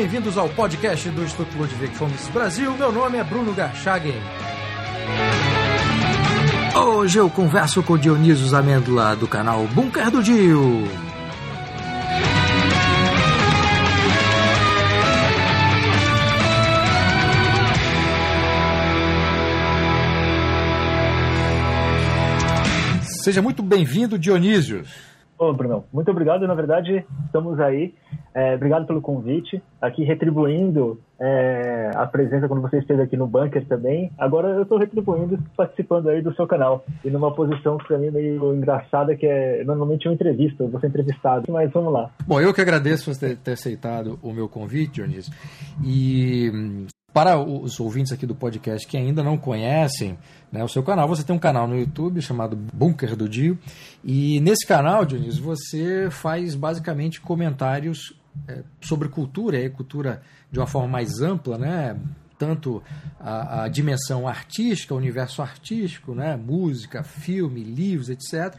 bem-vindos ao podcast do Instituto Ludwig Fomes Brasil. Meu nome é Bruno Garchagen. Hoje eu converso com Dionísio Zamêndola do canal Bunker do Dio. Seja muito bem-vindo, Dionísio. Ô, Bruno, muito obrigado. Na verdade, estamos aí. É, obrigado pelo convite. Aqui retribuindo é, a presença quando você esteve aqui no bunker também. Agora eu estou retribuindo participando aí do seu canal. E numa posição que para mim é meio engraçada, que é normalmente uma entrevista, você entrevistado. Mas vamos lá. Bom, eu que agradeço você ter aceitado o meu convite, Dionísio. E para os ouvintes aqui do podcast que ainda não conhecem né, o seu canal, você tem um canal no YouTube chamado Bunker do Dio. E nesse canal, Dionísio, você faz basicamente comentários é, sobre cultura, e cultura de uma forma mais ampla, né? tanto a, a, dimensão artística, o universo artístico, né? música, filme, livros, etc.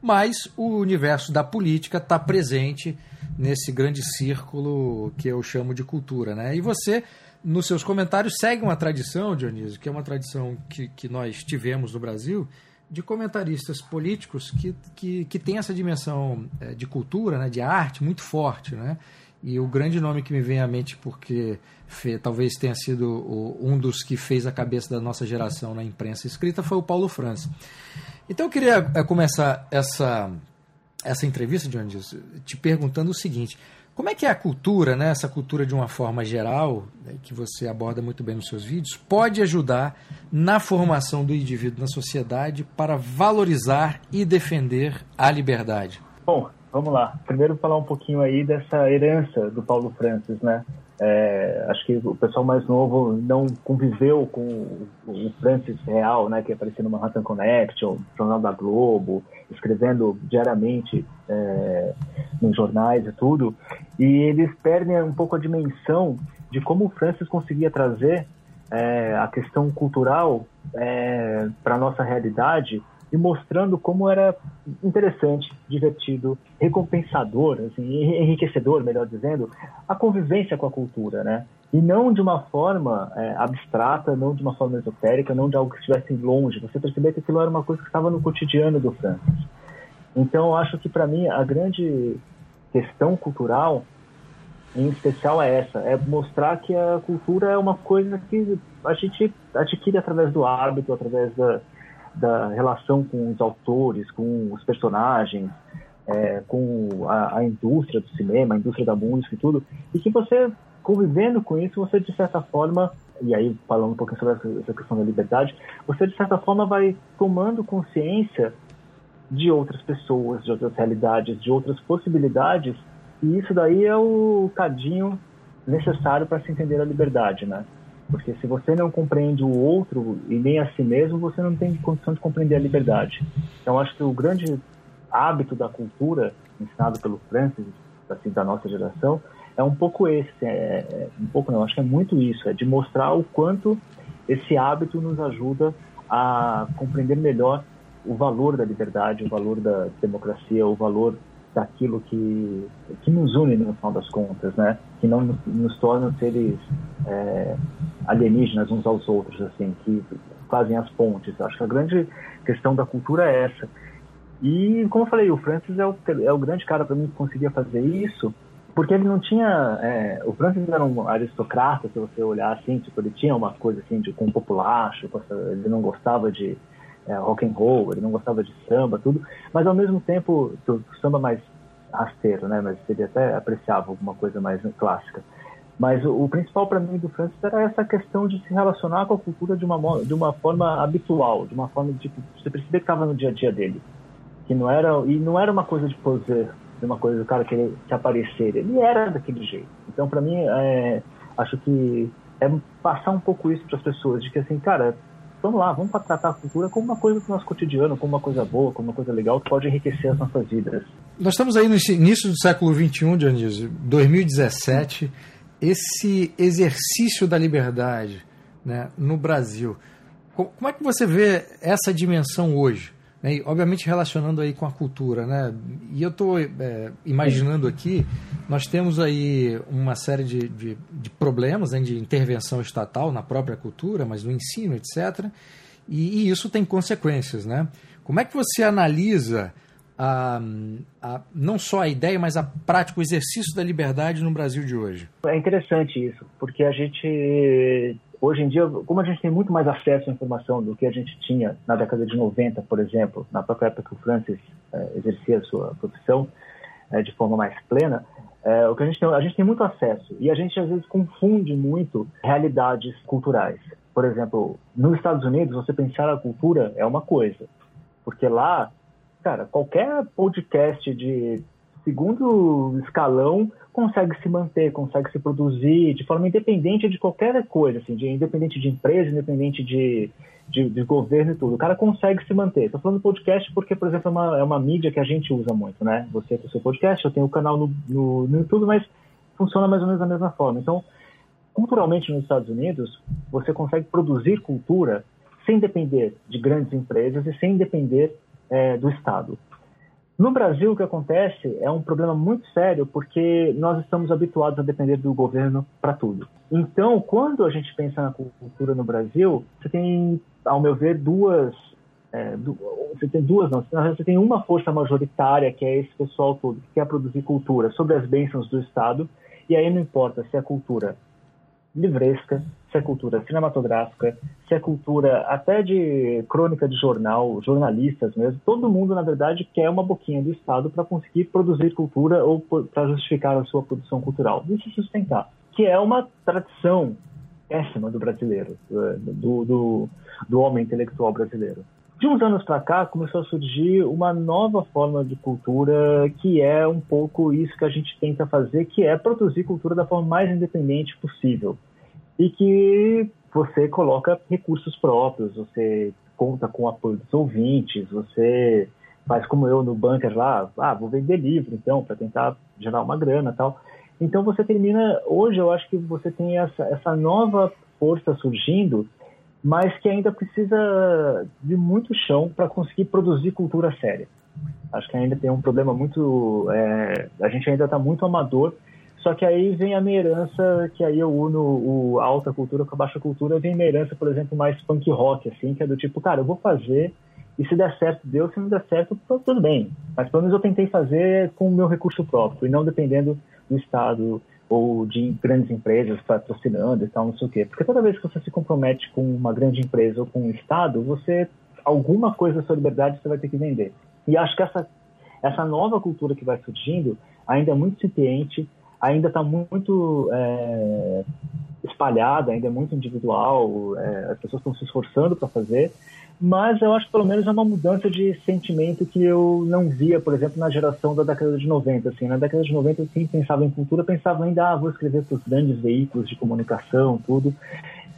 Mas o universo da política está presente nesse grande círculo que eu chamo de cultura. Né? E você nos seus comentários segue uma tradição, Dionísio, que é uma tradição que, que nós tivemos no Brasil, de comentaristas políticos que, que, que tem essa dimensão é, de cultura, né, de arte muito forte. Né? E o grande nome que me vem à mente, porque fe, talvez tenha sido o, um dos que fez a cabeça da nossa geração na imprensa escrita, foi o Paulo França. Então eu queria é, começar essa, essa entrevista, Dionísio, te perguntando o seguinte como é que é a cultura, né, essa cultura de uma forma geral, né, que você aborda muito bem nos seus vídeos, pode ajudar na formação do indivíduo na sociedade para valorizar e defender a liberdade? Bom, vamos lá. Primeiro falar um pouquinho aí dessa herança do Paulo Francis, né? É, acho que o pessoal mais novo não conviveu com o Francis real, né, que aparecia no Manhattan Connection, Jornal da Globo, escrevendo diariamente é, nos jornais e tudo, e eles perdem um pouco a dimensão de como o Francis conseguia trazer é, a questão cultural é, para a nossa realidade e mostrando como era interessante, divertido, recompensador, assim, enriquecedor, melhor dizendo, a convivência com a cultura, né? E não de uma forma é, abstrata, não de uma forma esotérica, não de algo que estivesse longe. Você percebeu que aquilo era uma coisa que estava no cotidiano do Francis. Então, eu acho que para mim a grande questão cultural, em especial, é essa: é mostrar que a cultura é uma coisa que a gente adquire através do hábito, através da da relação com os autores, com os personagens, é, com a, a, indústria do cinema, a indústria da música e tudo, e que você, convivendo com isso, você de certa forma, e aí falando um pouquinho sobre essa questão da liberdade, você de certa forma vai tomando consciência de outras pessoas, de outras realidades, de outras possibilidades, e isso daí é o cadinho necessário para se entender a liberdade, né? Porque se você não compreende o outro e nem a si mesmo, você não tem condição de compreender a liberdade. Então, acho que o grande hábito da cultura, ensinado pelo Francis, assim, da nossa geração, é um pouco esse. É, é, um pouco não, acho que é muito isso. É de mostrar o quanto esse hábito nos ajuda a compreender melhor o valor da liberdade, o valor da democracia, o valor daquilo que, que nos une no final das contas, né? Que não nos, torna seres é, alienígenas uns aos outros, assim, que fazem as pontes. Acho que a grande questão da cultura é essa. E, como eu falei, o Francis é o, é o grande cara para mim que conseguia fazer isso, porque ele não tinha. É, o Francis era um aristocrata, se você olhar assim, tipo, ele tinha uma coisa assim de com populacho, ele não gostava de é, rock and roll, ele não gostava de samba, tudo, mas ao mesmo tempo, do samba mais rasteiro, né? Mas ele até apreciava alguma coisa mais clássica. Mas o, o principal para mim do Francis era essa questão de se relacionar com a cultura de uma, de uma forma habitual, de uma forma de tipo, você percebia que estava no dia a dia dele, que não era e não era uma coisa de poser, uma coisa do cara querer se aparecer, ele era daquele jeito. Então para mim é, acho que é passar um pouco isso para as pessoas de que assim, cara, vamos lá, vamos tratar a cultura como uma coisa do nosso cotidiano, como uma coisa boa, como uma coisa legal que pode enriquecer as nossas vidas. Nós estamos aí no início do século XXI, Dionísio, 2017, esse exercício da liberdade né, no Brasil. Como é que você vê essa dimensão hoje? Né, e, obviamente relacionando aí com a cultura, né? E eu estou é, imaginando aqui nós temos aí uma série de, de, de problemas né, de intervenção estatal na própria cultura, mas no ensino, etc. E, e, isso tem consequências, né? Como é que você analisa a, a, não só a ideia, mas a prática, o exercício da liberdade no Brasil de hoje? É interessante isso, porque a gente, hoje em dia, como a gente tem muito mais acesso à informação do que a gente tinha na década de 90, por exemplo, na própria época que o Francis é, exercia a sua profissão é, de forma mais plena, é, o que a gente tem, a gente tem muito acesso e a gente às vezes confunde muito realidades culturais. Por exemplo, nos Estados Unidos, você pensar a cultura é uma coisa, porque lá cara, qualquer podcast de segundo escalão consegue se manter, consegue se produzir de forma independente de qualquer coisa, assim, de, independente de empresa, independente de, de, de governo e tudo. O cara consegue se manter. Estou falando podcast porque, por exemplo, é uma, é uma mídia que a gente usa muito, né? Você tem o seu podcast, eu tenho o canal no, no, no YouTube, mas funciona mais ou menos da mesma forma. Então, culturalmente nos Estados Unidos, você consegue produzir cultura sem depender de grandes empresas e sem depender é, do Estado. No Brasil, o que acontece é um problema muito sério porque nós estamos habituados a depender do governo para tudo. Então, quando a gente pensa na cultura no Brasil, você tem, ao meu ver, duas. É, você tem duas, não. Você tem uma força majoritária, que é esse pessoal todo, que quer produzir cultura sobre as bênçãos do Estado, e aí não importa se a cultura livresca, se é cultura cinematográfica, se é cultura até de crônica de jornal, jornalistas mesmo, todo mundo, na verdade, quer uma boquinha do Estado para conseguir produzir cultura ou para justificar a sua produção cultural e se sustentar, que é uma tradição péssima do brasileiro, do, do, do homem intelectual brasileiro. De uns anos para cá, começou a surgir uma nova forma de cultura que é um pouco isso que a gente tenta fazer, que é produzir cultura da forma mais independente possível. E que você coloca recursos próprios, você conta com o apoio dos ouvintes, você faz como eu no bunker lá, ah, vou vender livro então, para tentar gerar uma grana tal. Então você termina, hoje eu acho que você tem essa, essa nova força surgindo mas que ainda precisa de muito chão para conseguir produzir cultura séria. Acho que ainda tem um problema muito. É, a gente ainda está muito amador. Só que aí vem a minha herança, que aí eu uno o, a alta cultura com a baixa cultura, vem minha herança, por exemplo, mais punk rock, assim, que é do tipo, cara, eu vou fazer, e se der certo, deu, se não der certo, tudo bem. Mas pelo menos eu tentei fazer com o meu recurso próprio, e não dependendo do Estado, ou de grandes empresas patrocinando e tal, não sei o quê. Porque toda vez que você se compromete com uma grande empresa ou com um Estado, você alguma coisa da sua liberdade você vai ter que vender. E acho que essa, essa nova cultura que vai surgindo ainda é muito incipiente, ainda está muito é, espalhada, ainda é muito individual, é, as pessoas estão se esforçando para fazer, mas eu acho que pelo menos é uma mudança de sentimento que eu não via, por exemplo, na geração da década de 90. Assim, na década de 90, quem pensava em cultura pensava ainda, ah, vou escrever para os grandes veículos de comunicação, tudo,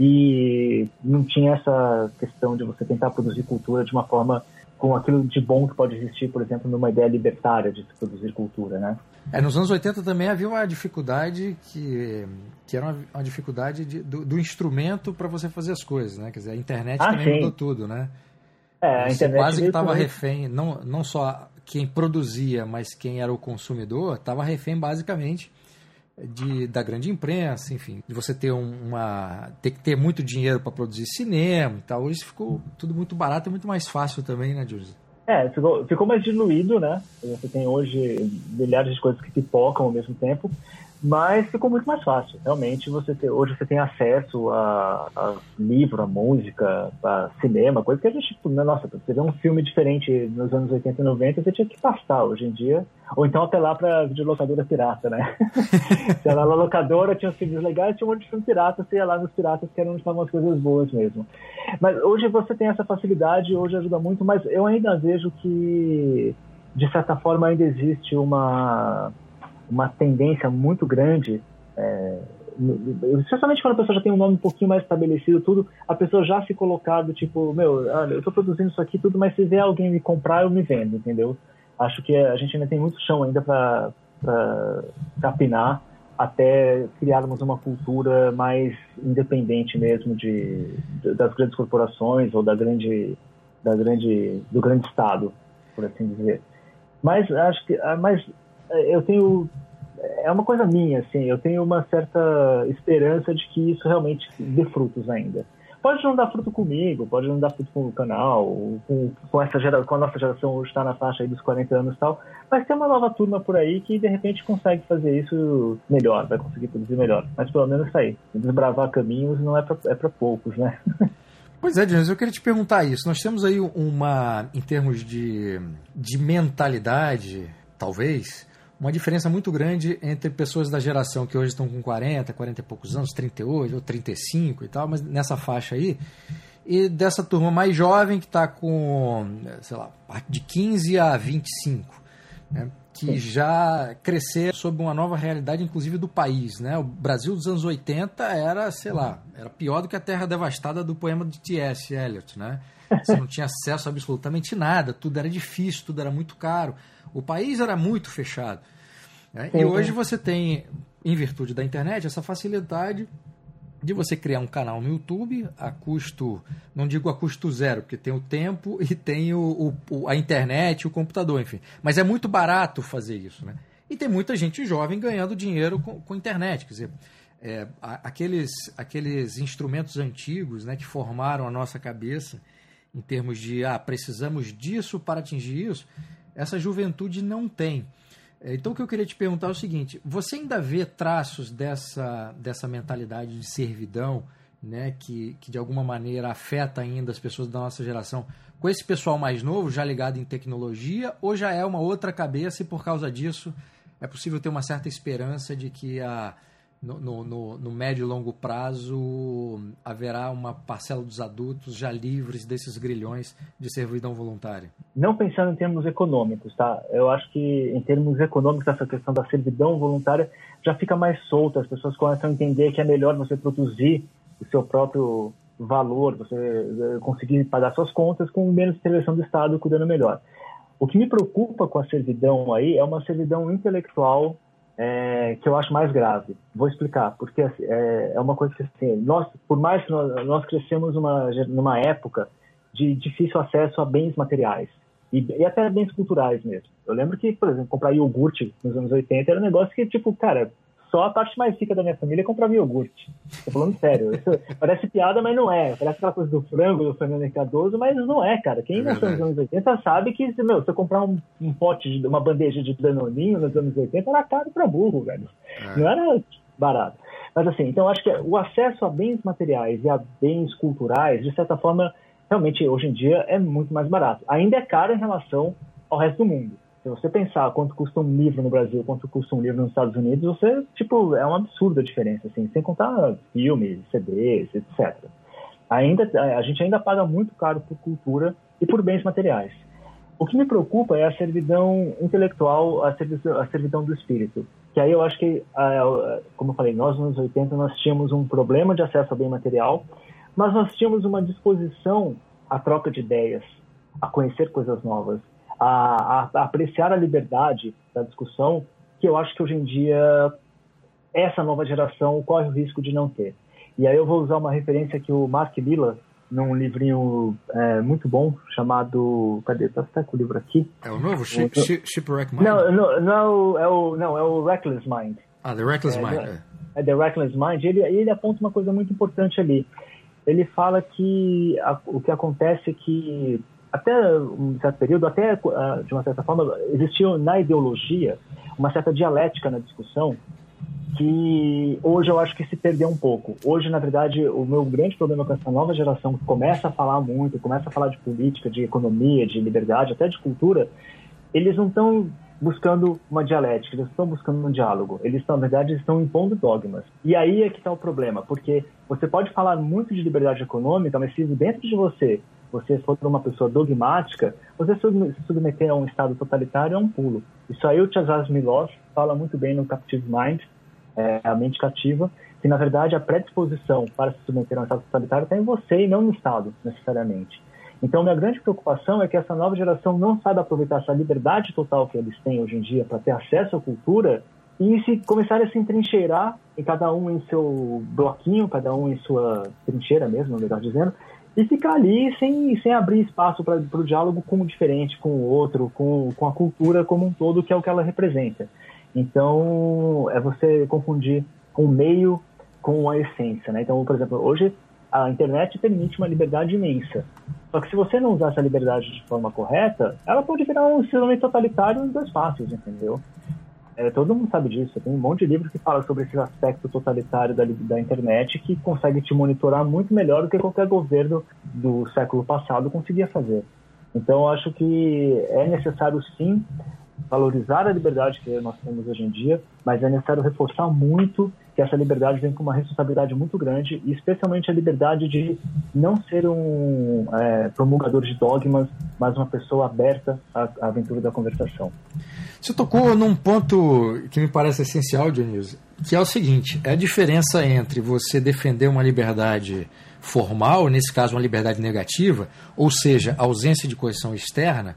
e não tinha essa questão de você tentar produzir cultura de uma forma com aquilo de bom que pode existir, por exemplo, numa ideia libertária de produzir cultura, né? É, nos anos 80 também havia uma dificuldade que, que era uma, uma dificuldade de, do, do, instrumento para você fazer as coisas, né? Quer dizer, a internet ah, também sim. mudou tudo, né? É, a internet quase que estava refém, não, não só quem produzia, mas quem era o consumidor, estava refém basicamente de, da grande imprensa, enfim, de você ter uma ter que ter muito dinheiro para produzir cinema e tal. Isso ficou tudo muito barato e muito mais fácil também, né, Júlio? É, ficou, ficou mais diluído, né? Você tem hoje milhares de coisas que pipocam ao mesmo tempo. Mas ficou muito mais fácil. Realmente, você ter, hoje você tem acesso a, a, livro, a música, a cinema, coisa que a gente, tipo, nossa, você vê um filme diferente nos anos 80 e 90, você tinha que passar hoje em dia. Ou então apelar para videolocadora pirata, né? você ia lá na locadora, tinha os filmes legais, tinha um monte de filme pirata, você ia lá nos piratas, que eram onde estavam as coisas boas mesmo. Mas hoje você tem essa facilidade, hoje ajuda muito, mas eu ainda vejo que, de certa forma, ainda existe uma uma tendência muito grande, é, especialmente quando a pessoa já tem um nome um pouquinho mais estabelecido, tudo, a pessoa já se colocar do tipo, meu, olha, eu estou produzindo isso aqui tudo, mas se vier alguém me comprar, eu me vendo, entendeu? Acho que a gente ainda tem muito chão ainda para capinar até criarmos uma cultura mais independente mesmo de, de, das grandes corporações ou da grande, da grande, do grande estado, por assim dizer. Mas acho que, ah, mas eu tenho é uma coisa minha, assim, eu tenho uma certa esperança de que isso realmente dê frutos ainda. Pode não dar fruto comigo, pode não dar fruto com o canal, com, com, essa gera, com a nossa geração hoje está na faixa dos 40 anos e tal, mas tem uma nova turma por aí que de repente consegue fazer isso melhor, vai conseguir produzir melhor. Mas pelo menos isso aí. Desbravar caminhos não é para é poucos, né? Pois é, James, eu queria te perguntar isso. Nós temos aí uma, em termos de, de mentalidade, talvez, uma diferença muito grande entre pessoas da geração que hoje estão com 40, 40 e poucos anos, 38 ou 35 e tal, mas nessa faixa aí, e dessa turma mais jovem que está com, sei lá, de 15 a 25, né? que já cresceram sob uma nova realidade, inclusive do país. Né? O Brasil dos anos 80 era, sei lá, era pior do que a Terra Devastada do poema de T.S. Eliot. Né? Você não tinha acesso a absolutamente nada, tudo era difícil, tudo era muito caro. O país era muito fechado. Né? E hoje você tem, em virtude da internet, essa facilidade de você criar um canal no YouTube a custo, não digo a custo zero, porque tem o tempo e tem o, o, a internet, o computador, enfim. Mas é muito barato fazer isso, né? E tem muita gente jovem ganhando dinheiro com, com internet, quer dizer, é, aqueles, aqueles instrumentos antigos né, que formaram a nossa cabeça em termos de, ah, precisamos disso para atingir isso, essa juventude não tem. É, então, o que eu queria te perguntar é o seguinte: você ainda vê traços dessa, dessa mentalidade de servidão, né, que, que de alguma maneira afeta ainda as pessoas da nossa geração, com esse pessoal mais novo, já ligado em tecnologia, ou já é uma outra cabeça e por causa disso é possível ter uma certa esperança de que a no, no, no, médio e longo prazo haverá uma parcela dos adultos já livres desses grilhões de servidão voluntária? Não pensando em termos econômicos, tá? Eu acho que em termos econômicos essa questão da servidão voluntária já fica mais solta, as pessoas começam a entender que é melhor você produzir o seu próprio valor, você eh, conseguir pagar suas contas com menos intervenção do Estado cuidando melhor. O que me preocupa com a servidão aí é uma servidão intelectual é, que eu acho mais grave. Vou explicar, porque assim, é, é uma coisa que, assim, nós, por mais que nós, nós crescemos numa, numa época de difícil acesso a bens materiais e, e, até bens culturais mesmo. Eu lembro que, por exemplo, comprar iogurte nos anos 80 era um negócio que, tipo, cara, só a parte mais rica da minha família comprava iogurte. Tô falando sério. Isso parece piada, mas não é. Parece aquela coisa do frango do Fernando Cardoso, mas não é, cara. Quem é nasceu nos anos 80 sabe que, meu, você comprar um, um pote, de, uma bandeja de danoninho nos anos 80 era caro pra burro, velho. É. Não era barato. Mas assim, então acho que o acesso a bens materiais e a bens culturais, de certa forma, realmente hoje em dia é muito mais barato. Ainda é caro em relação ao resto do mundo. Se você pensar quanto custa um livro no Brasil, quanto custa um livro nos Estados Unidos, você, tipo, é um absurdo a diferença, assim, sem contar filmes, CDs, etc. Ainda, a gente ainda paga muito caro por cultura e por bens materiais. O que me preocupa é a servidão intelectual, a servidão, a servidão do espírito. Que aí eu acho que, como eu falei, nós nos anos 80 nós tínhamos um problema de acesso a bem material, mas nós tínhamos uma disposição à troca de ideias, a conhecer coisas novas a, a, apreciar a liberdade da discussão, que eu acho que hoje em dia essa nova geração corre o risco de não ter. E aí eu vou usar uma referência que o Mark Miller, num livrinho é, muito bom chamado. Cadê? Tá, tá com o livro aqui? É o novo? Ship, Ship, Shipwreck Mind? Não, não, não, é o, não, é o Reckless Mind. Ah, The Reckless é, Mind. É. é The Reckless Mind. Ele, ele aponta uma coisa muito importante ali. Ele fala que a, o que acontece é que até um certo período, até ah, de uma certa forma, existia na ideologia uma certa dialética na discussão que hoje eu acho que se perdeu um pouco. Hoje, na verdade, o meu grande problema com essa nova geração que começa a falar muito, começa a falar de política, de economia, de liberdade, até de cultura, eles não estão buscando uma dialética, eles estão buscando um diálogo. Eles, na verdade, estão impondo dogmas. E aí é que está o problema, porque você pode falar muito de liberdade econômica, mas se dentro de você você for uma pessoa dogmática, você se submeter a um estado totalitário é um pulo. Isso aí o Chazaz Milos fala muito bem no Captive Mind, é, a mente cativa, que na verdade a predisposição para se submeter a um estado totalitário está em você e não no estado, necessariamente. Então, minha grande preocupação é que essa nova geração não sabe aproveitar essa liberdade total que eles têm hoje em dia para ter acesso à cultura e se começarem a se entrincheirar, e cada um em seu bloquinho, cada um em sua trincheira mesmo, melhor dizendo, e ficar ali sem, sem abrir espaço para o diálogo com o diferente, com o outro, com, com a cultura como um todo, que é o que ela representa. Então, é você confundir o meio com a essência, né? Então, por exemplo, hoje a internet permite uma liberdade imensa. Só que se você não usar essa liberdade de forma correta, ela pode virar um sistema totalitário em dois passos, entendeu? É, todo mundo sabe disso. Tem um monte de livros que fala sobre esse aspecto totalitário da, da internet que consegue te monitorar muito melhor do que qualquer governo do século passado conseguia fazer. Então, acho que é necessário, sim, valorizar a liberdade que nós temos hoje em dia, mas é necessário reforçar muito que essa liberdade vem com uma responsabilidade muito grande, e especialmente a liberdade de não ser um é, promulgador de dogmas, mas uma pessoa aberta à, à aventura da conversação. Você tocou num ponto que me parece essencial, Dionísio, que é o seguinte: é a diferença entre você defender uma liberdade formal, nesse caso uma liberdade negativa, ou seja, ausência de coerção externa,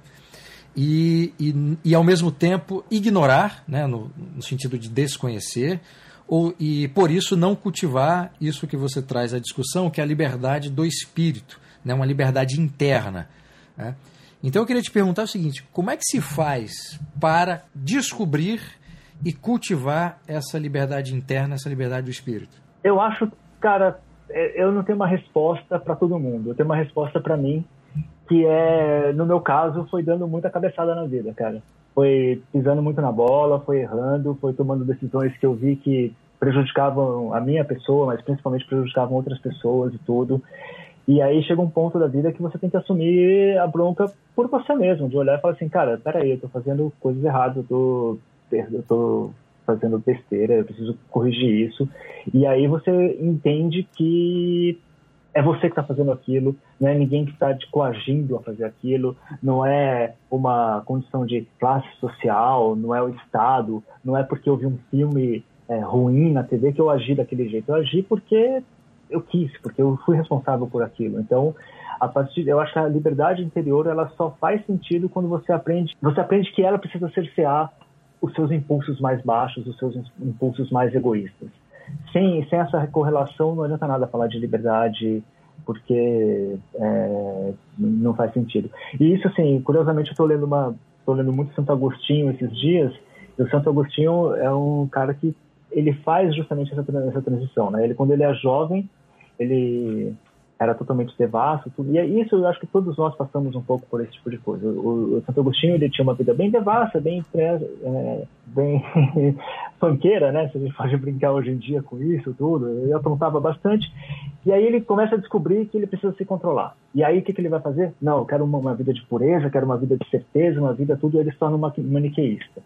e, e, e ao mesmo tempo ignorar, né, no, no sentido de desconhecer, ou, e por isso não cultivar isso que você traz à discussão, que é a liberdade do espírito, né, uma liberdade interna. Né? Então eu queria te perguntar o seguinte: como é que se faz para descobrir e cultivar essa liberdade interna, essa liberdade do espírito? Eu acho, cara, é, eu não tenho uma resposta para todo mundo. Eu tenho uma resposta para mim que é, no meu caso, foi dando muita cabeçada na vida, cara. Foi pisando muito na bola, foi errando, foi tomando decisões que eu vi que prejudicavam a minha pessoa, mas principalmente prejudicavam outras pessoas e tudo. E aí chega um ponto da vida que você tem que assumir a bronca por você mesmo, de olhar e falar assim, cara, peraí, eu tô fazendo coisas erradas, eu tô, eu tô fazendo besteira, eu preciso corrigir isso. E aí você entende que é você que está fazendo aquilo, não é ninguém que está te coagindo a fazer aquilo, não é uma condição de classe social, não é o Estado, não é porque eu vi um filme é, ruim na TV que eu agi daquele jeito. Eu agi porque eu quis, porque eu fui responsável por aquilo. Então, a partir, eu acho que a liberdade interior ela só faz sentido quando você aprende, você aprende que ela precisa cercear os seus impulsos mais baixos, os seus impulsos mais egoístas sem, sem essa correlação não adianta nada falar de liberdade, porque é, não faz sentido. E isso, assim, curiosamente, eu estou lendo uma, estou lendo muito Santo Agostinho esses dias. E o Santo Agostinho é um cara que ele faz justamente essa, essa transição, né? Ele quando ele é jovem, ele era totalmente devasso, tudo. E é isso eu acho que todos nós passamos um pouco por esse tipo de coisa. O, o Santo Agostinho ele tinha uma vida bem devassa, bem é, bem fanqueira, né? Se a gente pode brincar hoje em dia com isso, tudo. Ele aprontava bastante. E aí ele começa a descobrir que ele precisa se controlar. E aí o que, que ele vai fazer? Não, eu quero uma, uma vida de pureza, quero uma vida de certeza, uma vida tudo. E ele se torna uma maniqueísta.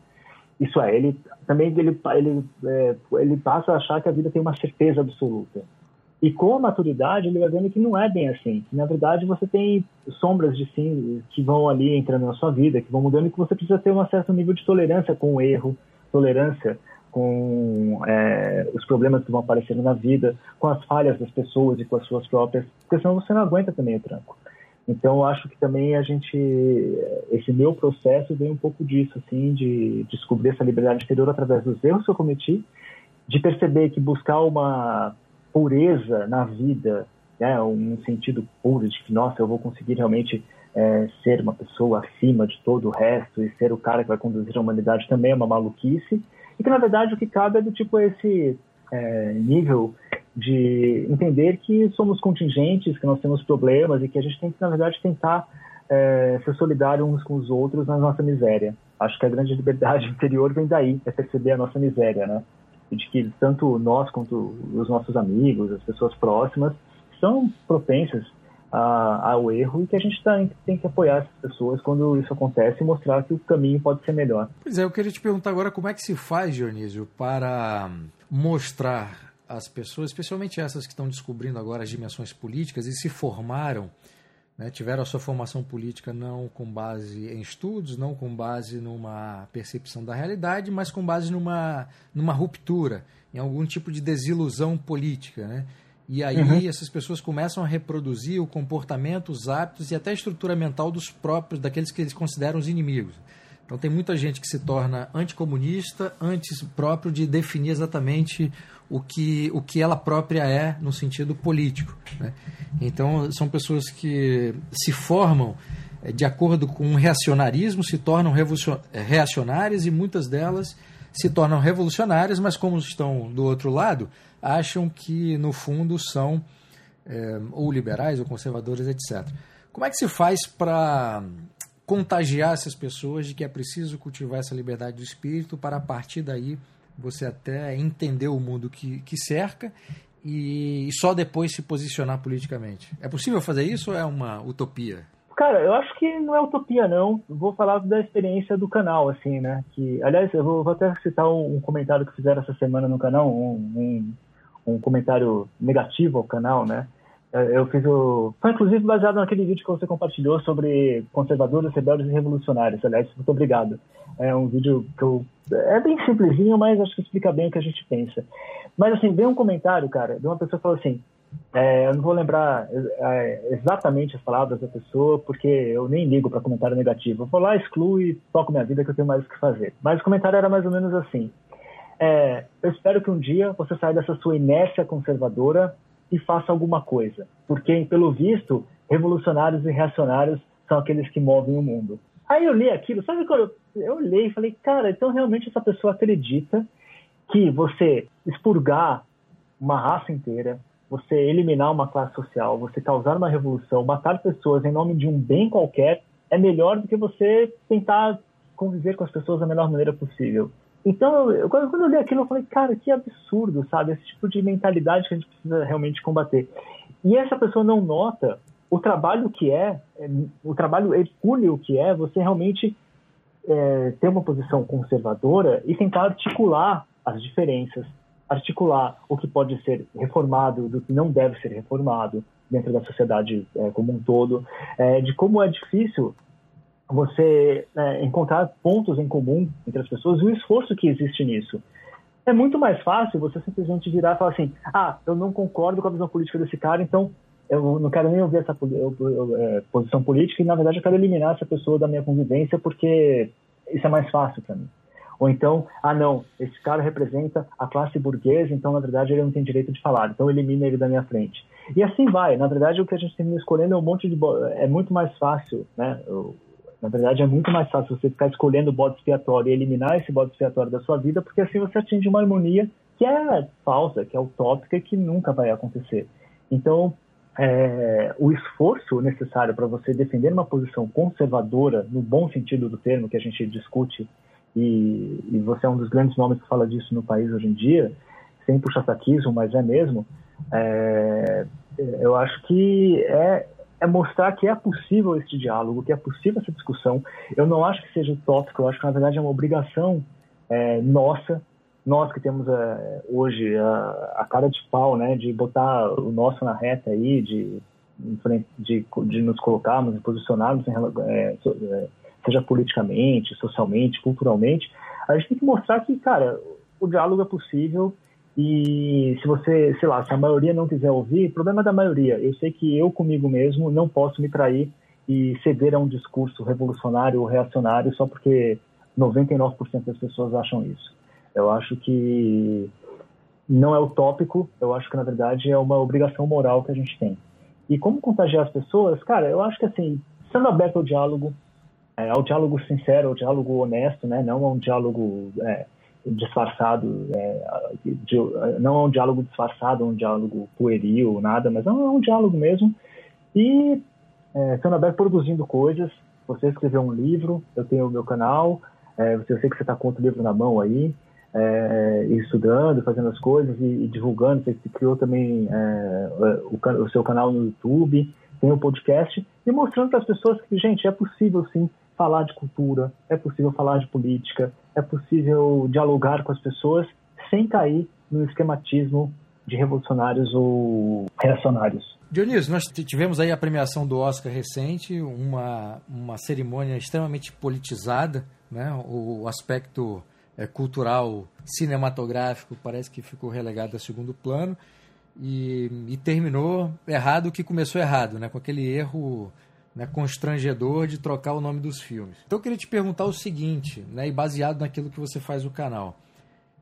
Isso é, ele também ele, ele, é, ele passa a achar que a vida tem uma certeza absoluta. E com a maturidade, ele vai vendo que não é bem assim. Que, na verdade, você tem sombras de sim que vão ali entrando na sua vida, que vão mudando, e que você precisa ter um certo nível de tolerância com o erro, tolerância com é, os problemas que vão aparecendo na vida, com as falhas das pessoas e com as suas próprias, porque senão você não aguenta também o tranco. Então, eu acho que também a gente, esse meu processo veio um pouco disso, assim, de descobrir essa liberdade interior através dos erros que eu cometi, de perceber que buscar uma pureza na vida, né, um sentido puro de que, nossa, eu vou conseguir realmente é, ser uma pessoa acima de todo o resto e ser o cara que vai conduzir a humanidade também é uma maluquice. E que, na verdade, o que cabe é do tipo esse é, nível de entender que somos contingentes, que nós temos problemas e que a gente tem que, na verdade, tentar é, ser solidário uns com os outros na nossa miséria. Acho que a grande liberdade interior vem daí, é perceber a nossa miséria, né? De que tanto nós quanto os nossos amigos, as pessoas próximas, são propensas a, ao erro e que a gente tá, tem que apoiar essas pessoas quando isso acontece e mostrar que o caminho pode ser melhor. Pois é, eu queria te perguntar agora como é que se faz, Dionísio, para mostrar às pessoas, especialmente essas que estão descobrindo agora as dimensões políticas e se formaram né, tiveram a sua formação política não com base em estudos, não com base numa percepção da realidade, mas com base numa, numa ruptura, em algum tipo de desilusão política. Né? E aí uhum. essas pessoas começam a reproduzir o comportamento, os hábitos e até a estrutura mental dos próprios, daqueles que eles consideram os inimigos. Então tem muita gente que se torna anticomunista antes próprio de definir exatamente o que, o que ela própria é no sentido político. Né? Então, são pessoas que se formam é, de acordo com um reacionarismo, se tornam reacionárias e muitas delas se tornam revolucionárias, mas como estão do outro lado, acham que no fundo são é, ou liberais ou conservadores, etc. Como é que se faz para contagiar essas pessoas de que é preciso cultivar essa liberdade do espírito para a partir daí você até entender o mundo que, que cerca e, e só depois se posicionar politicamente? É possível fazer isso ou é uma utopia? Cara, eu acho que não é utopia, não. Vou falar da experiência do canal, assim, né? Que, aliás, eu vou, vou até citar um, um, comentário que fizeram essa semana no canal, um, um, um comentário negativo ao canal, né? É, eu fiz o. Foi inclusive baseado naquele vídeo que você compartilhou sobre conservadores, rebeldes e revolucionários. Aliás, muito obrigado. É um vídeo que eu. É bem simplesinho, mas acho que explica bem o que a gente pensa. Mas, assim, veio um comentário, cara, de uma pessoa que falou assim: é, eu não vou lembrar é, exatamente as palavras da pessoa, porque eu nem ligo para comentário negativo. Eu vou lá, excluo e toco minha vida que eu tenho mais o que fazer. Mas o comentário era mais ou menos assim: é, Eu espero que um dia você saia dessa sua inércia conservadora e faça alguma coisa. Porque, pelo visto, revolucionários e reacionários são aqueles que movem o mundo. Aí eu li aquilo, sabe quando eu, eu olhei e falei, cara, então realmente essa pessoa acredita que você expurgar uma raça inteira, você eliminar uma classe social, você causar uma revolução, matar pessoas em nome de um bem qualquer, é melhor do que você tentar conviver com as pessoas da melhor maneira possível. Então, eu, quando eu li aquilo, eu falei, cara, que absurdo, sabe? Esse tipo de mentalidade que a gente precisa realmente combater. E essa pessoa não nota o trabalho que é, é o trabalho hercúleo que é você realmente é, ter uma posição conservadora e tentar articular as diferenças, articular o que pode ser reformado do que não deve ser reformado dentro da sociedade é, como um todo, é, de como é difícil você é, encontrar pontos em comum entre as pessoas e o esforço que existe nisso. É muito mais fácil você simplesmente virar e falar assim: ah, eu não concordo com a visão política desse cara, então eu não quero nem ouvir essa eu, eu, é, posição política e, na verdade, eu quero eliminar essa pessoa da minha convivência porque isso é mais fácil para mim. Ou então, ah, não, esse cara representa a classe burguesa, então, na verdade, ele não tem direito de falar, então elimina ele da minha frente. E assim vai. Na verdade, o que a gente termina escolhendo é um monte de. É muito mais fácil, né? Na verdade, é muito mais fácil você ficar escolhendo o bode expiatório e eliminar esse bode expiatório da sua vida, porque assim você atinge uma harmonia que é falsa, que é utópica e que nunca vai acontecer. Então, é, o esforço necessário para você defender uma posição conservadora, no bom sentido do termo que a gente discute e, e, você é um dos grandes nomes que fala disso no país hoje em dia, sem puxa-saquismo, mas é mesmo, é, eu acho que é, é mostrar que é possível esse diálogo, que é possível essa discussão. Eu não acho que seja utópico, eu acho que na verdade é uma obrigação é, nossa, nós que temos é, hoje a, a, cara de pau, né, de botar o nosso na reta aí, de, de, de nos colocarmos posicionarmos em, é, é seja politicamente, socialmente, culturalmente, a gente tem que mostrar que, cara, o diálogo é possível e se você, sei lá, se a maioria não quiser ouvir, problema da maioria. Eu sei que eu comigo mesmo não posso me trair e ceder a um discurso revolucionário ou reacionário só porque 99% das pessoas acham isso. Eu acho que não é utópico, eu acho que na verdade é uma obrigação moral que a gente tem. E como contagiar as pessoas? Cara, eu acho que assim, sendo aberto ao diálogo, é, ao diálogo sincero, ao diálogo honesto, né? Não a um diálogo é, disfarçado, é, de, não é um diálogo disfarçado, um diálogo pueril, nada, mas é um, é diálogo mesmo. E é, aberto, produzindo coisas. Você escreveu um livro, eu tenho o meu canal, é, eu sei que você está com outro livro na mão aí, é, estudando, fazendo as coisas e, e divulgando. Você criou também é, o, o, seu canal no YouTube, tem o um podcast, e mostrando para as pessoas que, gente, é possível sim falar de cultura, é possível falar de política, é possível dialogar com as pessoas sem cair no esquematismo de revolucionários ou reacionários. Dionísio, nós tivemos aí a premiação do Oscar recente, uma, uma cerimônia extremamente politizada, né? o aspecto é, cultural cinematográfico parece que ficou relegado a segundo plano e, e terminou errado o que começou errado, né? com aquele erro né, constrangedor de trocar o nome dos filmes. Então eu queria te perguntar o seguinte, né, e baseado naquilo que você faz no canal.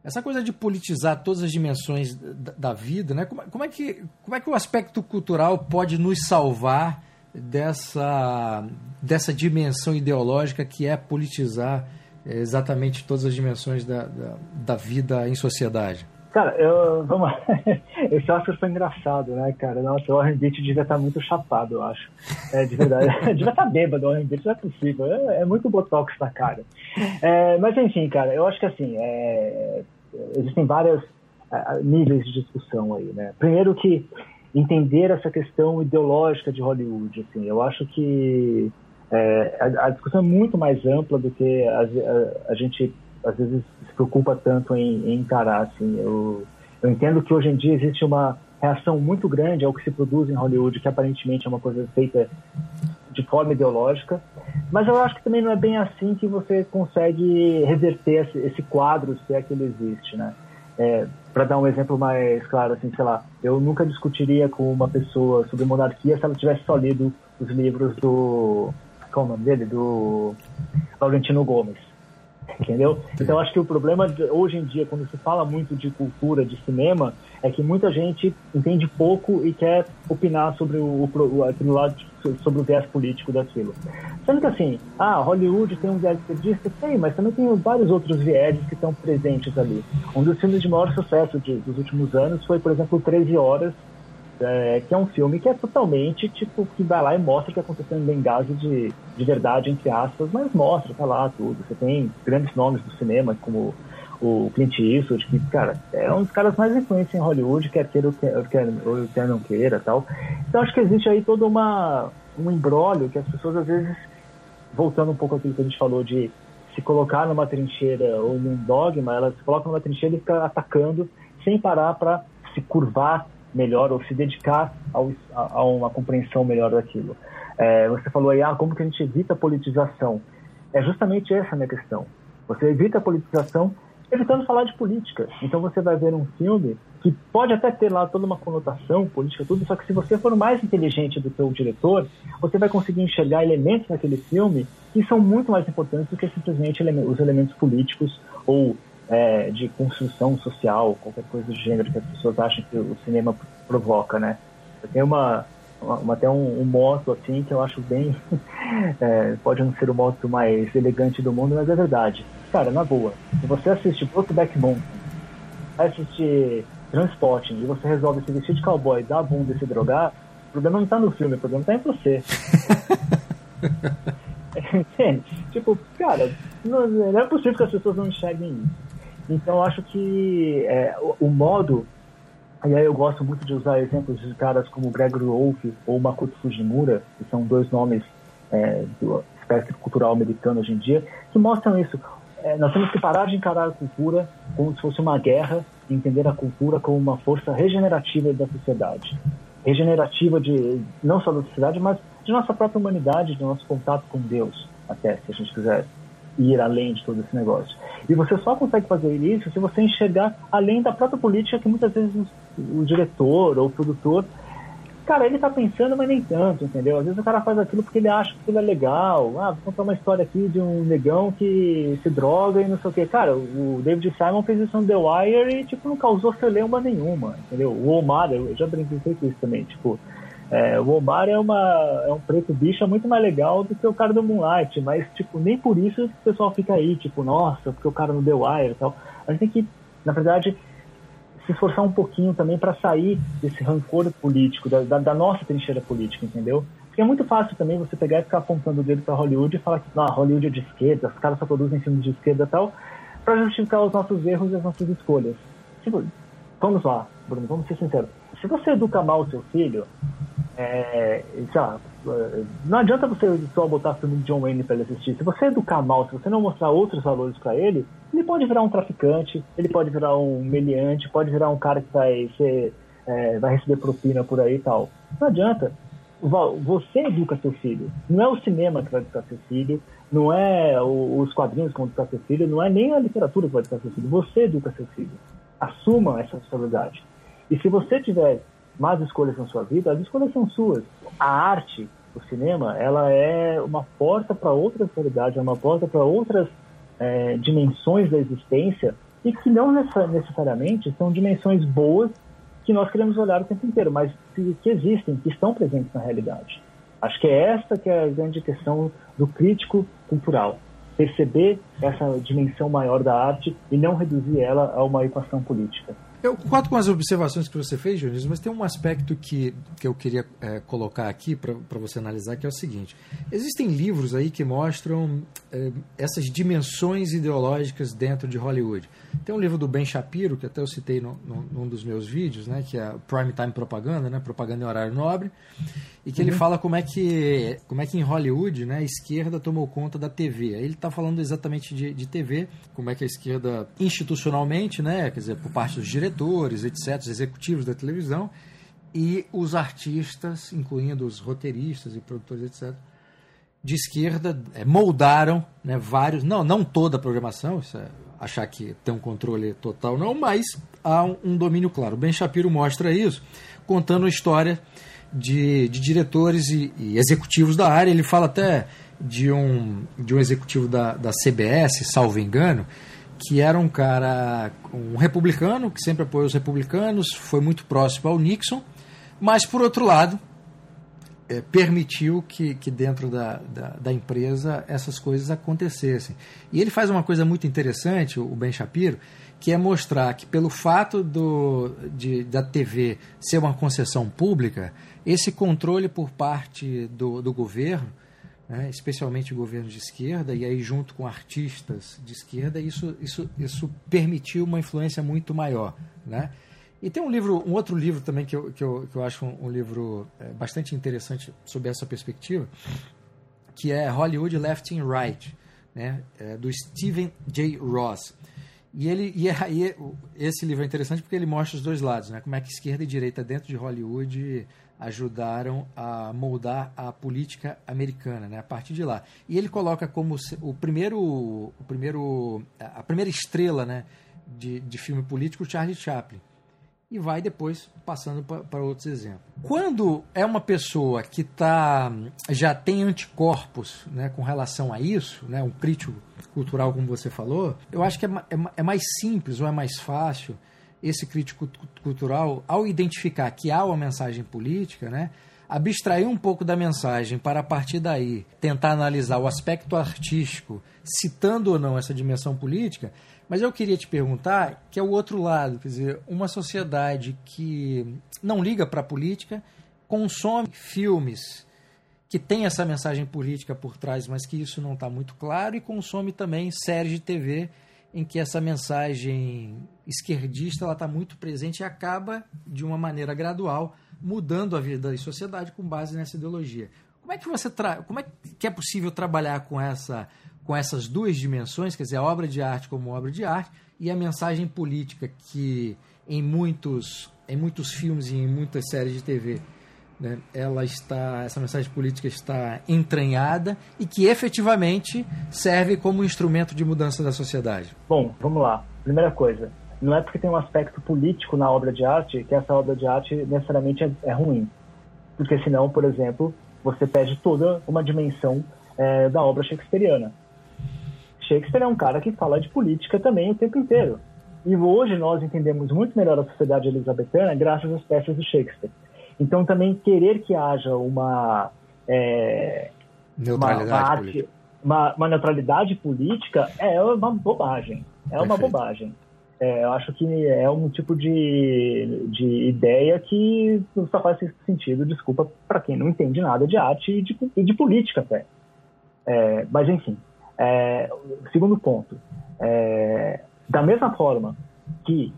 Essa coisa de politizar todas as dimensões da, da vida, né, como, como, é que, como é que o aspecto cultural pode nos salvar dessa, dessa dimensão ideológica que é politizar é, exatamente todas as dimensões da, da, da vida em sociedade? Cara, eu, vamos. Esse Oscar foi engraçado, né, cara? Nossa, o Warren Beatty devia estar muito chapado, eu acho. É, de verdade. devia estar bêbado o Warren Beatty, não é possível. É, é muito botox na cara. É, mas, enfim, cara, eu acho que, assim, é, existem vários é, níveis de discussão aí, né? Primeiro que entender essa questão ideológica de Hollywood, assim, eu acho que é, a, a, discussão é muito mais ampla do que a, a, a gente às vezes se preocupa tanto em, em encarar. Assim. Eu, eu entendo que hoje em dia existe uma reação muito grande ao que se produz em Hollywood, que aparentemente é uma coisa feita de forma ideológica, mas eu acho que também não é bem assim que você consegue reverter esse, esse quadro, se é que ele existe, né? É, para dar um exemplo mais claro, assim, sei lá, eu nunca discutiria com uma pessoa sobre monarquia se ela tivesse só lido os livros do, qual é o nome dele? Do Laurentino Gomes entendeu? Então acho que o problema de, hoje em dia, quando se fala muito de cultura, de cinema, é que muita gente entende pouco e quer opinar sobre o, o aquilo lado sobre o viés político daquilo. Sendo que assim, ah, Hollywood tem um viés esquerdista, tem, mas também tem vários outros vieses que estão presentes ali. Um dos filmes de maior sucesso de, dos últimos anos foi, por exemplo, 13 Horas, é, que é um filme que é totalmente, tipo, que vai lá e mostra o que aconteceu em Benghazi de, de verdade, entre aspas, mas mostra, tá lá tudo. Você tem grandes nomes do cinema, como o Clint Eastwood, que, cara, é um dos caras mais influentes em Hollywood, quer queira ou quer, ou quer não queira tal. Então acho que existe aí todo uma, um embrólio que as pessoas, às vezes, voltando um pouco àquilo que a gente falou de se colocar numa trincheira ou num dogma, elas se colocam numa trincheira e ficam atacando sem parar para se curvar melhor ou se dedicar ao, a, a, uma compreensão melhor daquilo. É, você falou aí, ah, como que a gente evita a politização? É justamente essa a minha questão. Você evita a politização evitando falar de política. Então você vai ver um filme que pode até ter lá toda uma conotação política, tudo, só que se você for mais inteligente do que o diretor, você vai conseguir enxergar elementos naquele filme que são muito mais importantes do que simplesmente os elementos políticos ou é, de construção social, qualquer coisa do gênero que as pessoas acham que o cinema provoca, né? Eu tenho uma, uma até um, um, moto assim que eu acho bem é, pode não ser o moto mais elegante do mundo, mas é verdade. Cara, na boa, se você assiste Brokeback Mountain, assiste Transporting e você resolve se vestir de cowboy, dar a bunda e se drogar, o problema não está no filme, o problema está em você. Entende? Tipo, cara, não, não é possível que as pessoas não enxerguem isso. Então, eu acho que é, o, o, modo. E aí eu gosto muito de usar exemplos de caras como Gregory Wolfe ou Makoto Fujimura, que são dois nomes é, do espectro cultural americano hoje em dia, que mostram isso. É, nós temos que parar de encarar a cultura como se fosse uma guerra e entender a cultura como uma força regenerativa da sociedade. Regenerativa de não só da sociedade, mas de nossa própria humanidade, de nosso contato com Deus, até, se a gente quiser ir além de todo esse negócio. E você só consegue fazer isso se você enxergar além da própria política que muitas vezes o, diretor ou o produtor, cara, ele tá pensando, mas nem tanto, entendeu? Às vezes o cara faz aquilo porque ele acha que aquilo é legal. Ah, vou contar uma história aqui de um negão que se droga e não sei o que. Cara, o David Simon fez isso no The Wire e, tipo, não causou celeuma nenhuma, entendeu? O Omar, eu já brinquei com isso também, tipo é, o Omar é, uma, é um preto bicha muito mais legal do que o cara do Moonlight, mas, tipo, nem por isso o pessoal fica aí, tipo, nossa, porque o cara não deu Wire e tal. A gente tem que, na verdade, se esforçar um pouquinho também para sair desse rancor político, da, da, da, nossa trincheira política, entendeu? Porque é muito fácil também você pegar e ficar apontando o dedo para Hollywood e falar que não, Hollywood é de esquerda, os caras só produzem filmes de esquerda e tal, para justificar os nossos erros e as nossas escolhas. Tipo, vamos lá, Bruno, vamos ser sinceros. Se você educa mal o seu filho, é, não adianta você só botar filme de John Wayne para ele assistir. Se você educar mal, se você não mostrar outros valores para ele, ele pode virar um traficante, ele pode virar um meliante, pode virar um cara que vai ser, é, vai receber propina por aí e tal. Não adianta. Você educa seu filho. Não é o cinema que vai educar seu filho, não é os quadrinhos que vão educar seu filho, não é nem a literatura que vai educar seu filho. Você educa seu filho. Assuma essa responsabilidade. E se você tiver más escolhas na sua vida, as escolhas são suas. A arte, o cinema, ela é uma porta para outras realidades, é uma porta para outras é, dimensões da existência e que não necessariamente são dimensões boas que nós queremos olhar o tempo inteiro, mas que, existem, que estão presentes na realidade. Acho que é essa que é a grande questão do crítico cultural. Perceber essa dimensão maior da arte e não reduzir ela a uma equação política. Eu concordo com as observações que você fez, Dionísio, mas tem um aspecto que, que eu queria é, colocar aqui para você analisar, que é o seguinte. Existem livros aí que mostram é, essas dimensões ideológicas dentro de Hollywood. Tem um livro do Ben Shapiro, que até eu citei no, no, num dos meus vídeos, né, que é Prime Time Propaganda, né, propaganda em horário nobre, e que uhum. ele fala como é que, como é que em Hollywood né, a esquerda tomou conta da TV. Aí ele está falando exatamente de, de TV, como é que a esquerda institucionalmente, né, quer dizer, por parte dos diretores, etc., os executivos da televisão, e os artistas, incluindo os roteiristas e produtores, etc., de esquerda é, moldaram né, vários, não, não toda a programação, isso é achar que tem um controle total, não, mas há um, um domínio claro. O Ben Shapiro mostra isso, contando a história de, de diretores e, e, executivos da área. Ele fala até de um, de um executivo da, da CBS, salvo engano, que era um cara, um republicano, que sempre apoiou os republicanos, foi muito próximo ao Nixon, mas, por outro lado, é, permitiu que, que dentro da, da, da, empresa essas coisas acontecessem. E ele faz uma coisa muito interessante, o Ben Shapiro, que é mostrar que pelo fato do, de, da TV ser uma concessão pública, esse controle por parte do, do governo, né, especialmente o governo de esquerda, e aí junto com artistas de esquerda, isso, isso, isso permitiu uma influência muito maior. Né? E tem um livro, um outro livro também que eu, que eu, que eu acho um, um livro é, bastante interessante sob essa perspectiva, que é Hollywood Left and Right, né, é, do Stephen J. Ross. E, ele, e, é, e esse livro é interessante porque ele mostra os dois lados, né, como é que esquerda e direita dentro de Hollywood ajudaram a moldar a política americana, né, a partir de lá. E ele coloca como o primeiro, o primeiro a primeira estrela né, de, de filme político Charlie Chaplin e vai depois passando para outros exemplos. Quando é uma pessoa que tá, já tem anticorpos né, com relação a isso, né, um crítico cultural, como você falou, eu acho que é, é, é mais simples ou é mais fácil esse crítico cultural, ao identificar que há uma mensagem política, né, abstrair um pouco da mensagem para a partir daí tentar analisar o aspecto artístico, citando ou não essa dimensão política, mas eu queria te perguntar, que é o outro lado, quer dizer, uma sociedade que não liga para a política, consome filmes que tem essa mensagem política por trás, mas que isso não está muito claro, e consome também séries de TV em que essa mensagem esquerdista está muito presente e acaba, de uma maneira gradual, mudando a vida da sociedade com base nessa ideologia. Como é que você tra... como é que é possível trabalhar com essa com essas duas dimensões, quer dizer, a obra de arte como obra de arte e a mensagem política que em muitos, em muitos filmes e em muitas séries de TV né, ela está, essa mensagem política está entranhada e que efetivamente serve como instrumento de mudança da sociedade. Bom, vamos lá. Primeira coisa, não é porque tem um aspecto político na obra de arte que essa obra de arte necessariamente é, é ruim. Porque senão, por exemplo, você perde toda uma dimensão é, da obra shakespeariana. Shakespeare é um cara que fala de política também o tempo inteiro. E hoje nós entendemos muito melhor a sociedade elizabetana graças às peças do Shakespeare. Então também querer que haja uma é, neutralidade uma, uma, arte, uma, uma, neutralidade política é uma bobagem. É Perfeito. uma bobagem. É, eu acho que é um tipo de, de ideia que só faz sentido, desculpa, para quem não entende nada de arte e de, e de política até. É, mas enfim, é, segundo ponto, é, da mesma forma que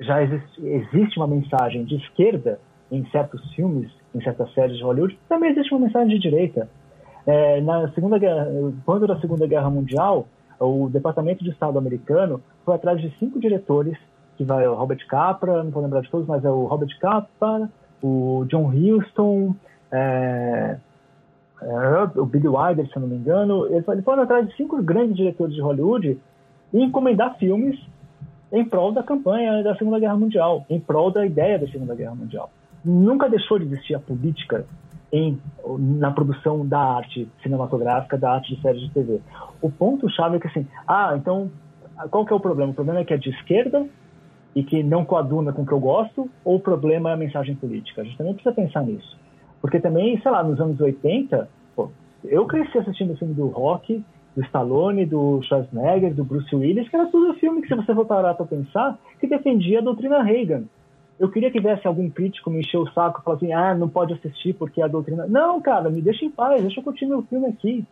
já existe, existe, uma mensagem de esquerda em certos filmes, em certas séries de Hollywood, também existe uma mensagem de direita. É, na segunda guerra, quando da Segunda Guerra Mundial, o Departamento de Estado americano foi atrás de cinco diretores, que vai o Robert Capra, não vou lembrar de todos, mas é o Robert Capra, o John Huston, é, é, o Billy Wilder, se eu não me engano, eles foram atrás de cinco grandes diretores de Hollywood e encomendar filmes em prol da campanha da Segunda Guerra Mundial, em prol da ideia da Segunda Guerra Mundial. Nunca deixou de existir a política em, na produção da arte cinematográfica, da arte de séries de TV. O ponto-chave é que assim, ah, então, qual que é o problema? O problema é que é de esquerda e que não coaduna com o que eu gosto, ou o problema é a mensagem política? A gente também precisa pensar nisso. Porque também, sei lá, nos anos 80, pô, eu cresci assistindo o filme do Rock, do Stallone, do Schwarzenegger, do Bruce Willis, que era tudo filme que, se você for parar para pensar, que defendia a doutrina Reagan. Eu queria que tivesse algum crítico me encher o saco e falar assim, ah, não pode assistir porque a doutrina... Não, cara, me deixa em paz, deixa eu continuar o filme aqui.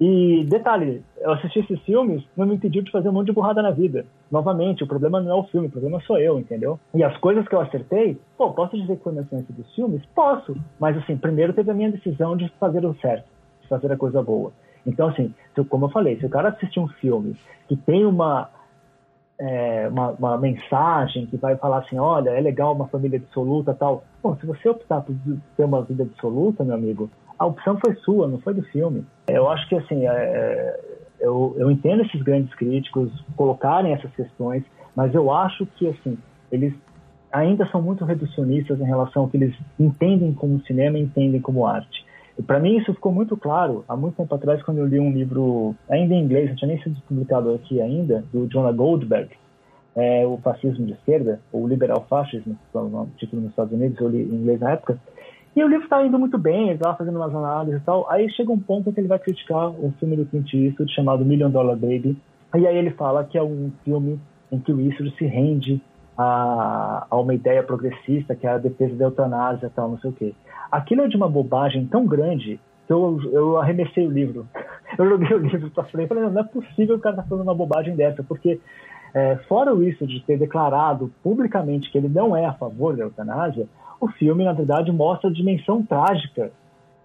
E detalhe, eu assisti esses filmes, não me impediu de fazer um monte de burrada na vida. Novamente, o problema não é o filme, o problema sou eu, entendeu? E as coisas que eu acertei, pô, posso dizer que foi na ciência dos filmes? Posso. Mas assim, primeiro teve a minha decisão de fazer o certo, de fazer a coisa boa. Então, assim, como eu falei, se o cara assistir um filme que tem uma, é, uma, uma, mensagem que vai falar assim, olha, é legal uma família absoluta tal. Bom, se você optar por ter uma vida absoluta, meu amigo, a opção foi sua, não foi do filme. Eu acho que, assim, é, é, eu, eu entendo esses grandes críticos colocarem essas questões, mas eu acho que, assim, eles ainda são muito reducionistas em relação ao que eles entendem como cinema e entendem como arte. Para mim isso ficou muito claro há muito tempo atrás quando eu li um livro ainda em inglês, não tinha nem sido publicado aqui ainda, do Jonah Goldberg, é, o fascismo de esquerda, ou liberal fascismo, que é o título nos Estados Unidos, eu li em inglês na época. E o livro estava indo muito bem, ele estava fazendo umas análises e tal. Aí chega um ponto em que ele vai criticar um filme do Clint Eastwood chamado Million Dollar Baby. E aí ele fala que é um filme em que o Eastwood se rende a, a uma ideia progressista, que é a defesa da eutanásia e tal, não sei o quê. Aquilo é de uma bobagem tão grande que eu, eu arremessei o livro. Eu joguei o livro para frente e falei, não, não é possível o cara tá falando uma bobagem dessa, porque é, fora isso de ter declarado publicamente que ele não é a favor da eutanásia, o filme, na verdade, mostra a dimensão trágica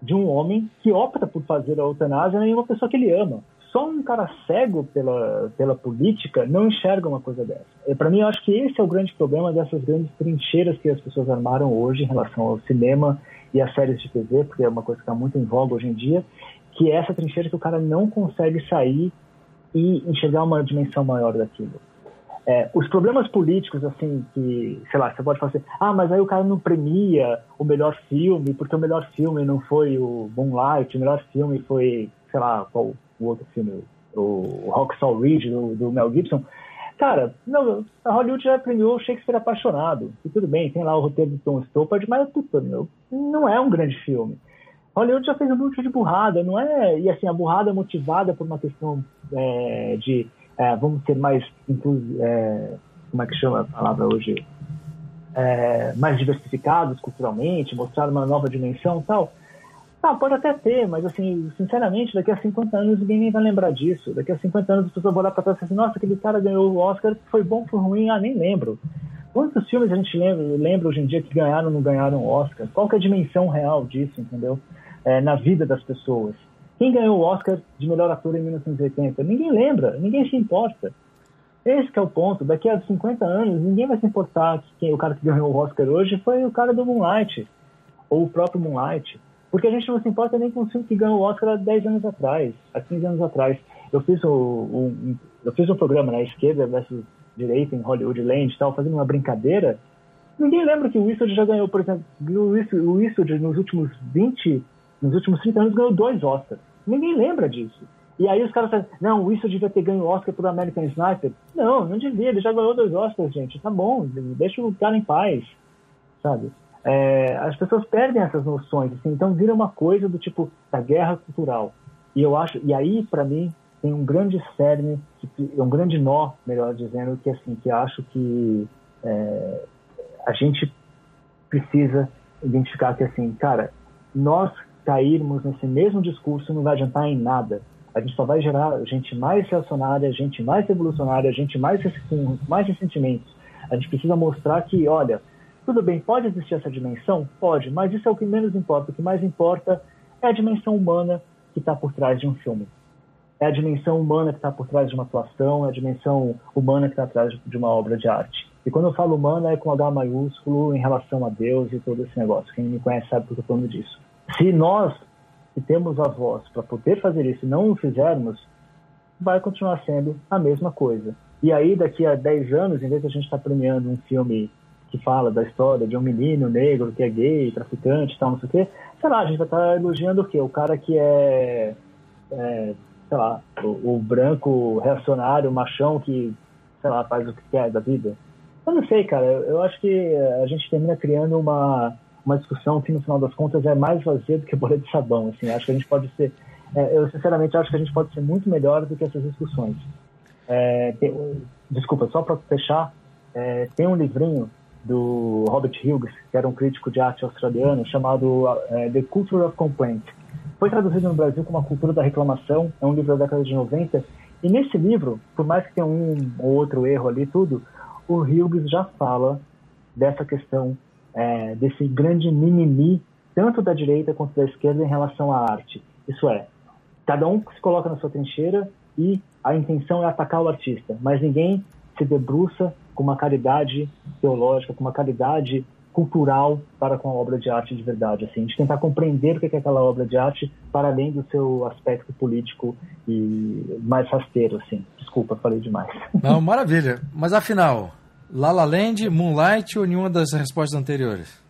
de um homem que opta por fazer a eutanásia em uma pessoa que ele ama. Só um cara cego pela, pela política não enxerga uma coisa dessa. Para mim, eu acho que esse é o grande problema dessas grandes trincheiras que as pessoas armaram hoje em relação ao cinema e às séries de TV, porque é uma coisa que está muito em voga hoje em dia, que é essa trincheira que o cara não consegue sair e enxergar uma dimensão maior daquilo. É, os problemas políticos, assim, que, sei lá, você pode falar assim, ah, mas aí o cara não premia o melhor filme, porque o melhor filme não foi o Moonlight, o melhor filme foi, sei lá, qual o outro filme, o Rock'n'Roll Ridge, do, do Mel Gibson. Cara, não, a Hollywood já premiou Shakespeare Apaixonado, e tudo bem, tem lá o roteiro do Tom Stoppard, mas puta, meu, não é um grande filme. Hollywood já fez um monte de burrada, não é? E assim, a burrada motivada por uma questão é, de é, vamos ser mais é, como é que chama a palavra hoje? É, mais diversificados culturalmente, mostrar uma nova dimensão tal. Tá, pode até ter, mas assim, sinceramente, daqui a 50 anos ninguém nem vai lembrar disso. Daqui a 50 anos as pessoas vão olhar para trás e assim, nossa, aquele cara ganhou o Oscar, foi bom, foi ruim, ah, nem lembro. Quantos filmes a gente lembra, lembra hoje em dia que ganharam ou não ganharam o Oscar? Qual que é a dimensão real disso, entendeu? É, na vida das pessoas. Quem ganhou o Oscar de melhor ator em 1980? Ninguém lembra, ninguém se importa. Esse é o ponto. Daqui a 50 anos, ninguém vai se importar que quem, o cara que ganhou o Oscar hoje foi o cara do Moonlight, ou o próprio Moonlight. Porque a gente não se importa nem com o filme que ganhou o Oscar há 10 anos atrás, há 15 anos atrás. Eu fiz, o, um, eu fiz um programa na esquerda versus direita em Hollywood Land e tal, fazendo uma brincadeira. Ninguém lembra que o Eastwood já ganhou, por exemplo, o Eastwood nos últimos 20 nos últimos 30 anos ganhou dois Oscars. Ninguém lembra disso. E aí os caras falam, não, isso devia ter ganho Oscar por American Sniper. Não, não devia, ele já ganhou dois Oscars, gente. Tá bom, deixa o cara em paz, sabe? É, as pessoas perdem essas noções, assim, então vira uma coisa do tipo da guerra cultural. E eu acho, e aí para mim tem um grande cerne, um grande nó, melhor dizendo, que assim, que acho que é, a gente precisa identificar que assim, cara, nós cairmos nesse mesmo discurso não vai adiantar em nada. A gente só vai gerar gente mais reacionária, gente mais revolucionária, gente mais com mais ressentimentos. A gente precisa mostrar que, olha, tudo bem, pode existir essa dimensão? Pode, mas isso é o que menos importa. O que mais importa é a dimensão humana que está por trás de um filme. É a dimensão humana que está por trás de uma atuação, é a dimensão humana que está atrás de uma obra de arte. E quando eu falo humana é com H maiúsculo em relação a Deus e todo esse negócio. Quem me conhece sabe que eu estou falando disso. Se nós que temos a voz para poder fazer isso não o fizermos, vai continuar sendo a mesma coisa. E aí, daqui a 10 anos, em vez de a gente estar tá premiando um filme que fala da história de um menino negro que é gay, traficante e tal, não sei o quê, sei lá, a gente vai estar tá elogiando o quê? O cara que é, é sei lá, o, o, branco reacionário, machão que, sei lá, faz o que quer da vida. Eu não sei, cara, eu, eu acho que a gente termina criando uma uma discussão que no final das contas é mais vazia do que bolha de sabão. Assim, acho que a gente pode ser, é, eu sinceramente acho que a gente pode ser muito melhor do que essas discussões. É, tem, desculpa, só para fechar, é, tem um livrinho do Robert Hughes, que era um crítico de arte australiano, chamado é, The Culture of Complaint. Foi traduzido no Brasil como A Cultura da Reclamação, é um livro da década de 90, e nesse livro, por mais que tenha um ou outro erro ali tudo, o Hughes já fala dessa questão, é, desse grande mimimi, tanto da direita quanto da esquerda em relação à arte. Isso é, cada um se coloca na sua trincheira e a intenção é atacar o artista, mas ninguém se debruça com uma caridade teológica, com uma caridade cultural para com a obra de arte de verdade, assim, de tentar compreender o que é aquela obra de arte para além do seu aspecto político e mais rasteiro, assim. Desculpa, falei demais. Não, maravilha. Mas afinal, La La Land, Moonlight ou nenhuma das respostas anteriores?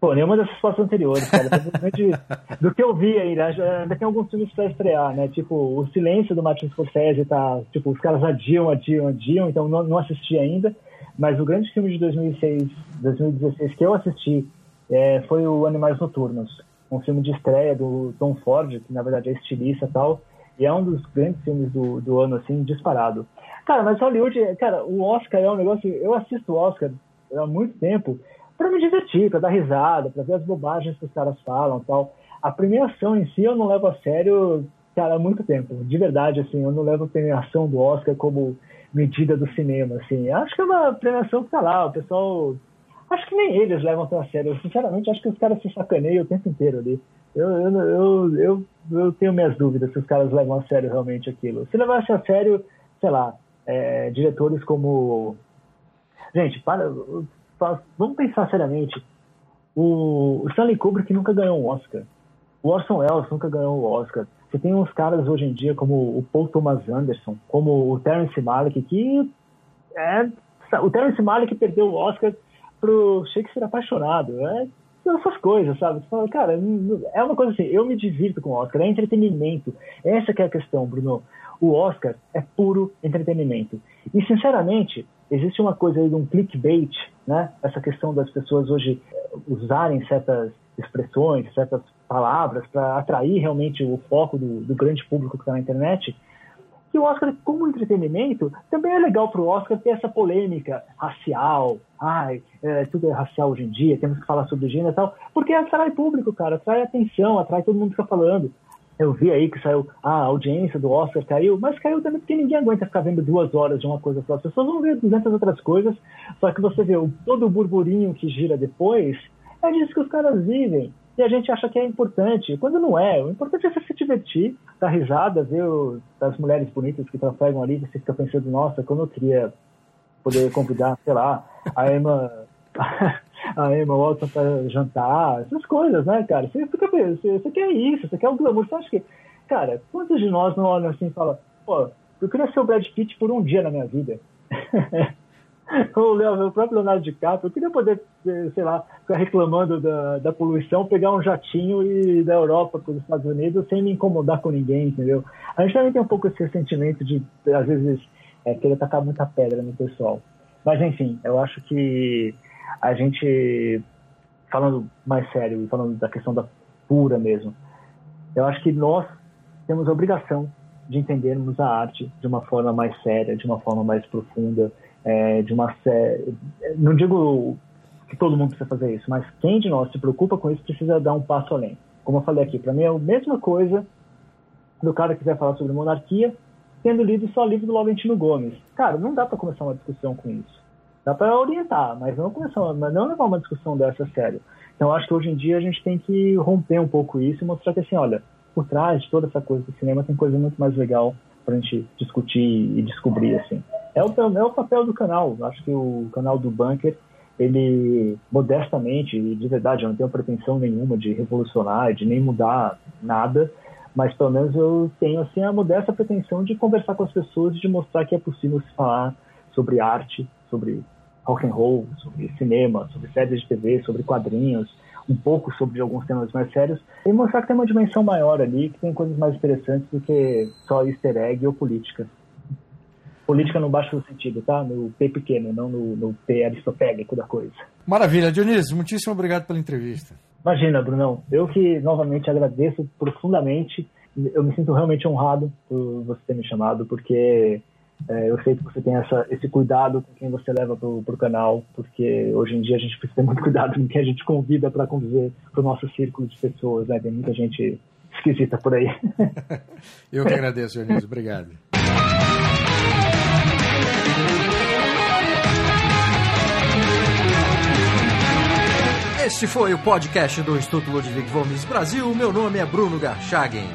Pô, nenhuma das respostas anteriores, cara. do que eu vi ainda, ainda tem alguns filmes pra estrear, né? Tipo, O Silêncio do Martin Scorsese tá, tipo, os caras adiam, adiam, adiam, então não, não assisti ainda. Mas o grande filme de 2006, 2016 que eu assisti é, foi o Animais Noturnos, um filme de estreia do Tom Ford, que na verdade é estilista e tal, e é um dos grandes filmes do, do ano, assim, disparado. Cara, mas Hollywood, cara, o Oscar é um negócio. Eu assisto o Oscar há muito tempo para me divertir, para dar risada, para ver as bobagens que os caras falam tal. A premiação em si eu não levo a sério, cara, há muito tempo. De verdade, assim, eu não levo a premiação do Oscar como medida do cinema, assim. Acho que é uma premiação que tá lá, o pessoal. Acho que nem eles levam tão a sério. Eu, sinceramente, acho que os caras se sacaneiam o tempo inteiro ali. Eu, eu, eu, eu, tenho minhas dúvidas se os caras levam a sério realmente aquilo. Se levasse a sério, sei lá, é, diretores como. Gente, para, vamos pensar seriamente. O Stanley Kubrick nunca ganhou um Oscar. O Orson Welles nunca ganhou um Oscar. Você tem uns caras hoje em dia como o Paul Thomas Anderson, como o Terence Malick, que é, o Terence Malick perdeu o Oscar pro Shakespeare apaixonado. É, essas coisas, sabe? Cara, é uma coisa assim, eu me divirto com o Oscar, é entretenimento. Essa é a questão, Bruno. O Oscar é puro entretenimento. E, sinceramente, existe uma coisa aí de um clickbait, né? Essa questão das pessoas hoje eh, usarem certas expressões, certas palavras para atrair realmente o foco do, do grande público que está na internet. Que o Oscar, como entretenimento, também é legal para o Oscar ter essa polêmica racial. Ai, é, tudo é racial hoje em dia, temos que falar sobre gênero e tal. Porque atrai público, cara, atrai atenção, atrai todo mundo que está falando. Eu vi aí que saiu ah, a audiência do Oscar caiu, mas caiu também porque ninguém aguenta ficar vendo duas horas de uma coisa só. As pessoas vão ver 200 outras coisas, só que você vê todo o burburinho que gira depois, é disso que os caras vivem. E a gente acha que é importante, quando não é. O importante é você se divertir, dar risada, ver as mulheres bonitas que trafegam ali, você fica pensando, nossa, como eu queria poder convidar, sei lá, a Emma a Emma Watson para jantar, essas coisas, né, cara? Você, fica, você, você quer isso, você quer o glamour. Você acha que, cara, quantos de nós não olham assim e falam, pô, eu queria ser o Brad Pitt por um dia na minha vida? Ou o próprio Leonardo DiCaprio, eu queria poder, sei lá, ficar reclamando da, da poluição, pegar um jatinho e da Europa para os Estados Unidos sem me incomodar com ninguém, entendeu? A gente também tem um pouco esse sentimento de, às vezes, é, querer tacar muita pedra no pessoal. Mas, enfim, eu acho que a gente, falando mais sério falando da questão da pura mesmo, eu acho que nós temos a obrigação de entendermos a arte de uma forma mais séria, de uma forma mais profunda, é, de uma. Não digo que todo mundo precisa fazer isso, mas quem de nós se preocupa com isso precisa dar um passo além. Como eu falei aqui, para mim é a mesma coisa do cara que quiser falar sobre monarquia, tendo lido só livro do Laurentino Gomes. Cara, não dá para começar uma discussão com isso. Dá para orientar, mas não começar, mas não levar uma discussão dessa a sério. Então, acho que hoje em dia a gente tem que romper um pouco isso e mostrar que, assim, olha, por trás de toda essa coisa do cinema tem coisa muito mais legal para a gente discutir e descobrir, assim. É o, é o papel do canal. Acho que o canal do Bunker, ele, modestamente, e de verdade, eu não tenho pretensão nenhuma de revolucionar, de nem mudar nada, mas pelo menos eu tenho, assim, a modesta pretensão de conversar com as pessoas e de mostrar que é possível se falar sobre arte, sobre rock and roll, sobre cinema, sobre séries de TV, sobre quadrinhos, um pouco sobre alguns temas mais sérios, e mostrar que tem uma dimensão maior ali, que tem coisas mais interessantes do que só easter egg ou política. política no baixo sentido, tá? No P pequeno, não no, no P aristotélico da coisa. Maravilha, Dionísio, muitíssimo obrigado pela entrevista. Imagina, Brunão, eu que novamente agradeço profundamente, eu me sinto realmente honrado por você ter me chamado, porque é, eu sei que você tem essa, esse cuidado com quem você leva para o canal, porque hoje em dia a gente precisa ter muito cuidado com quem a gente convida para conviver para o nosso círculo de pessoas, né? Tem muita gente esquisita por aí. eu que agradeço, Dionísio. Obrigado. Este foi o podcast do Instituto Ludwig Gomes Brasil. Meu nome é Bruno Garchagen.